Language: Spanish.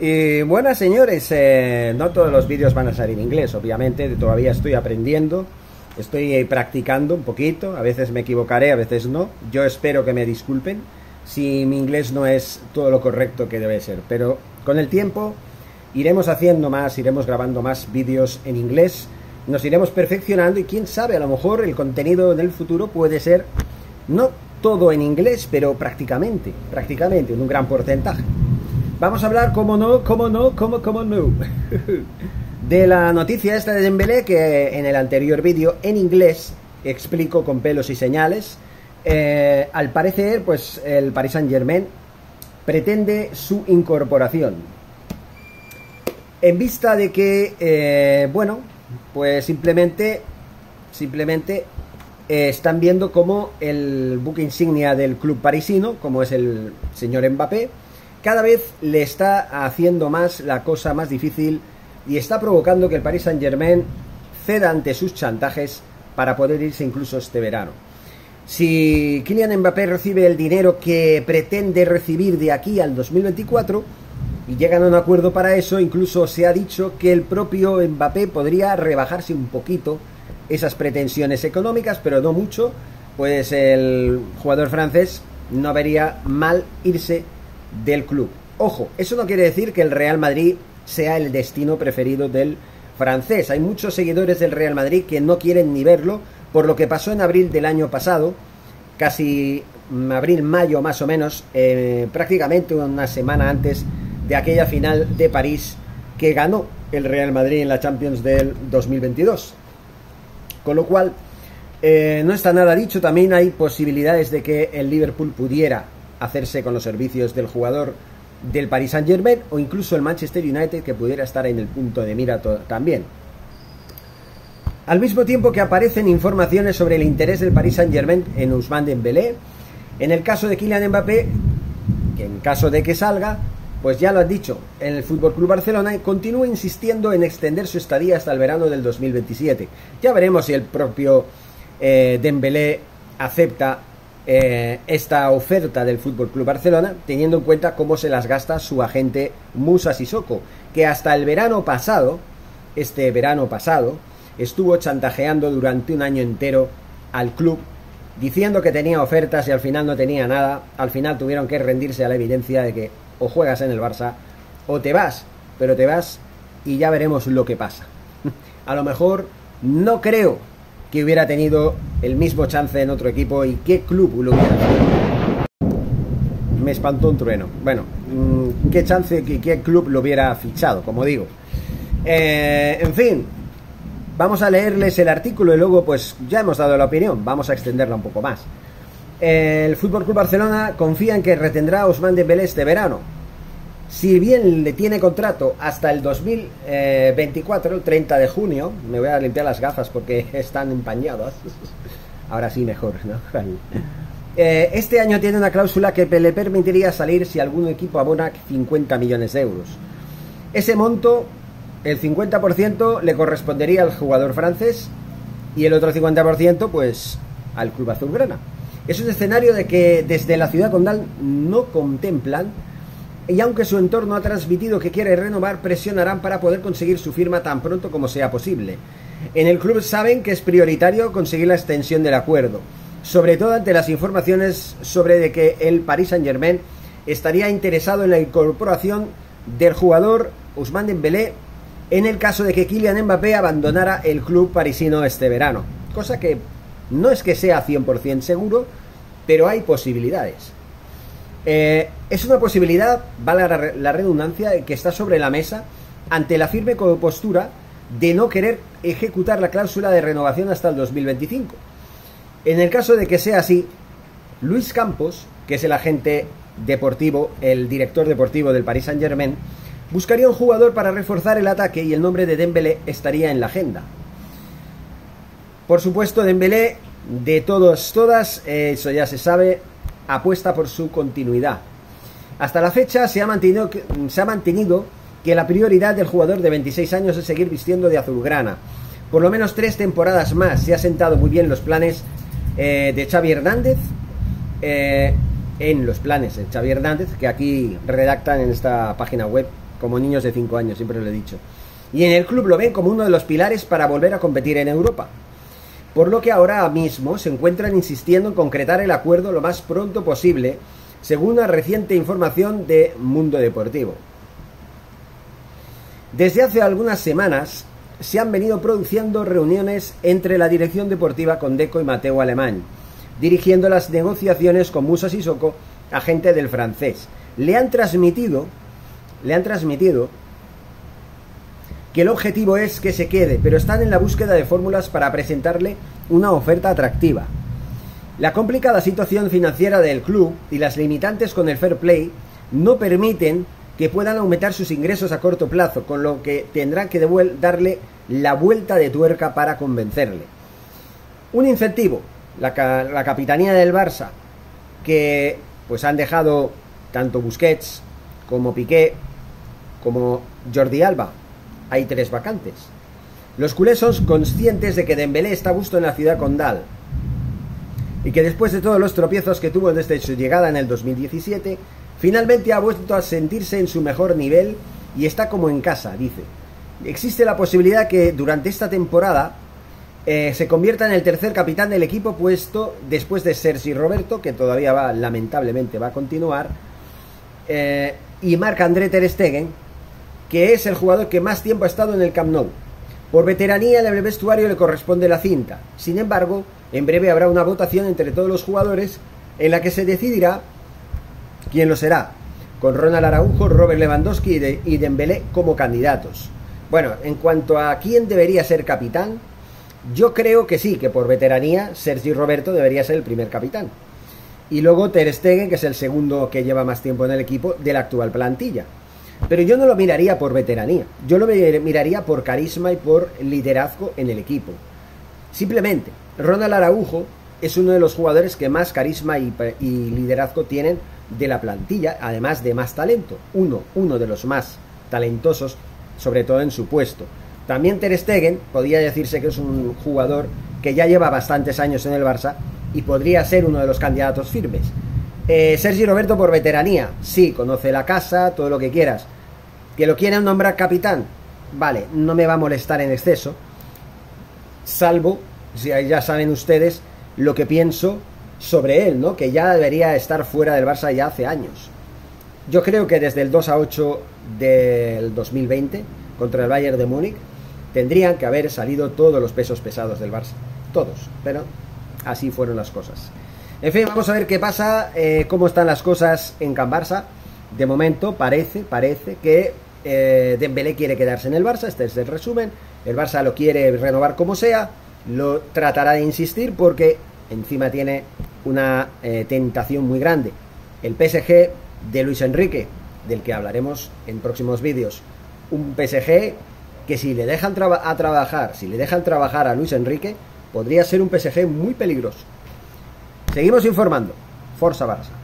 Y buenas señores, eh, no todos los vídeos van a salir en inglés, obviamente, todavía estoy aprendiendo, estoy eh, practicando un poquito, a veces me equivocaré, a veces no, yo espero que me disculpen si mi inglés no es todo lo correcto que debe ser, pero con el tiempo iremos haciendo más, iremos grabando más vídeos en inglés, nos iremos perfeccionando y quién sabe, a lo mejor el contenido en el futuro puede ser no todo en inglés, pero prácticamente, prácticamente, en un gran porcentaje. Vamos a hablar, como no, como no, como, como no, de la noticia esta de Dembélé que en el anterior vídeo en inglés explico con pelos y señales. Eh, al parecer, pues el Paris Saint Germain pretende su incorporación. En vista de que, eh, bueno, pues simplemente, simplemente eh, están viendo como el buque insignia del club parisino, como es el señor Mbappé, cada vez le está haciendo más la cosa más difícil y está provocando que el Paris Saint Germain ceda ante sus chantajes para poder irse incluso este verano. Si Kylian Mbappé recibe el dinero que pretende recibir de aquí al 2024 y llegan a un acuerdo para eso, incluso se ha dicho que el propio Mbappé podría rebajarse un poquito esas pretensiones económicas, pero no mucho, pues el jugador francés no vería mal irse del club. Ojo, eso no quiere decir que el Real Madrid sea el destino preferido del francés. Hay muchos seguidores del Real Madrid que no quieren ni verlo por lo que pasó en abril del año pasado, casi abril-mayo más o menos, eh, prácticamente una semana antes de aquella final de París que ganó el Real Madrid en la Champions del 2022. Con lo cual, eh, no está nada dicho, también hay posibilidades de que el Liverpool pudiera hacerse con los servicios del jugador del Paris Saint Germain o incluso el Manchester United que pudiera estar en el punto de mira también. Al mismo tiempo que aparecen informaciones sobre el interés del Paris Saint Germain en Ousmane Dembélé, en el caso de Kylian Mbappé, que en caso de que salga, pues ya lo has dicho, el Fútbol Club Barcelona continúa insistiendo en extender su estadía hasta el verano del 2027. Ya veremos si el propio eh, Dembélé acepta eh, esta oferta del Fútbol Club Barcelona, teniendo en cuenta cómo se las gasta su agente Musa Sissoko, que hasta el verano pasado, este verano pasado, estuvo chantajeando durante un año entero al club, diciendo que tenía ofertas y al final no tenía nada. Al final tuvieron que rendirse a la evidencia de que o juegas en el Barça o te vas, pero te vas y ya veremos lo que pasa. a lo mejor no creo que hubiera tenido el mismo chance en otro equipo y qué club lo hubiera tenido. Me espantó un trueno. Bueno, mm, qué chance que qué club lo hubiera fichado, como digo. Eh, en fin, vamos a leerles el artículo y luego pues ya hemos dado la opinión, vamos a extenderla un poco más. El Fútbol Club Barcelona confía en que retendrá a Ousmane Dembélé este verano. Si bien le tiene contrato hasta el 2024, el 30 de junio, me voy a limpiar las gafas porque están empañadas. Ahora sí, mejor, ¿no? Eh, este año tiene una cláusula que le permitiría salir si algún equipo abona 50 millones de euros. Ese monto, el 50% le correspondería al jugador francés y el otro 50% pues al club azulgrana. Es un escenario de que desde la ciudad condal no contemplan y aunque su entorno ha transmitido que quiere renovar, presionarán para poder conseguir su firma tan pronto como sea posible. En el club saben que es prioritario conseguir la extensión del acuerdo, sobre todo ante las informaciones sobre de que el Paris Saint-Germain estaría interesado en la incorporación del jugador Ousmane Dembélé en el caso de que Kylian Mbappé abandonara el club parisino este verano, cosa que no es que sea 100% seguro, pero hay posibilidades. Eh, es una posibilidad, vale la redundancia, que está sobre la mesa ante la firme postura de no querer ejecutar la cláusula de renovación hasta el 2025. En el caso de que sea así, Luis Campos, que es el agente deportivo, el director deportivo del Paris Saint-Germain, buscaría un jugador para reforzar el ataque y el nombre de Dembélé estaría en la agenda. Por supuesto, Dembélé, de todos, todas, eh, eso ya se sabe, apuesta por su continuidad. Hasta la fecha se ha mantenido, se ha mantenido que la prioridad del jugador de 26 años es seguir vistiendo de azulgrana. Por lo menos tres temporadas más se ha sentado muy bien los planes eh, de Xavi Hernández. Eh, en los planes de Xavi Hernández, que aquí redactan en esta página web como niños de 5 años, siempre lo he dicho. Y en el club lo ven como uno de los pilares para volver a competir en Europa. Por lo que ahora mismo se encuentran insistiendo en concretar el acuerdo lo más pronto posible, según una reciente información de Mundo Deportivo. Desde hace algunas semanas se han venido produciendo reuniones entre la dirección deportiva con Deco y Mateo Alemán, dirigiendo las negociaciones con Musa Sissoko, agente del francés. Le han transmitido, le han transmitido que el objetivo es que se quede, pero están en la búsqueda de fórmulas para presentarle una oferta atractiva. La complicada situación financiera del club y las limitantes con el fair play no permiten que puedan aumentar sus ingresos a corto plazo, con lo que tendrán que darle la vuelta de tuerca para convencerle. Un incentivo, la, capitanía del Barça, que pues han dejado tanto Busquets como Piqué como Jordi Alba. Hay tres vacantes. Los culés son conscientes de que Dembélé está a gusto en la ciudad condal y que después de todos los tropiezos que tuvo desde su llegada en el 2017, Finalmente ha vuelto a sentirse en su mejor nivel y está como en casa, dice. Existe la posibilidad que durante esta temporada eh, se convierta en el tercer capitán del equipo puesto después de Sergi Roberto, que todavía va, lamentablemente va a continuar, eh, y Marc-André Ter Stegen, que es el jugador que más tiempo ha estado en el Camp Nou. Por veteranía en el vestuario le corresponde la cinta. Sin embargo, en breve habrá una votación entre todos los jugadores en la que se decidirá ¿Quién lo será? Con Ronald Araujo, Robert Lewandowski y Dembélé como candidatos. Bueno, en cuanto a quién debería ser capitán, yo creo que sí, que por veteranía Sergi Roberto debería ser el primer capitán. Y luego Ter Stegen, que es el segundo que lleva más tiempo en el equipo de la actual plantilla. Pero yo no lo miraría por veteranía, yo lo miraría por carisma y por liderazgo en el equipo. Simplemente, Ronald Araujo es uno de los jugadores que más carisma y, liderazgo tienen de la plantilla, además de más talento. Uno, uno de los más talentosos, sobre todo en su puesto. También Ter Stegen podría decirse que es un jugador que ya lleva bastantes años en el Barça y podría ser uno de los candidatos firmes. Eh, Sergi Roberto por veteranía, sí, conoce la casa, todo lo que quieras. Que lo quieran nombrar capitán, vale, no me va a molestar en exceso, salvo, si ya saben ustedes, lo que pienso sobre él, ¿no? Que ya debería estar fuera del Barça ya hace años. Yo creo que desde el 2 a 8 del 2020 contra el Bayern de Múnich tendrían que haber salido todos los pesos pesados del Barça. Todos. Pero así fueron las cosas. En fin, vamos a ver qué pasa, eh, cómo están las cosas en Can Barça. De momento parece, parece que eh, Dembélé quiere quedarse en el Barça. Este es el resumen. El Barça lo quiere renovar como sea. Lo tratará de insistir porque encima tiene una eh, tentación muy grande. El PSG de Luis Enrique, del que hablaremos en próximos vídeos. Un PSG que si le dejan a trabajar, si le dejan trabajar a Luis Enrique, podría ser un PSG muy peligroso. Seguimos informando. Forza Barça.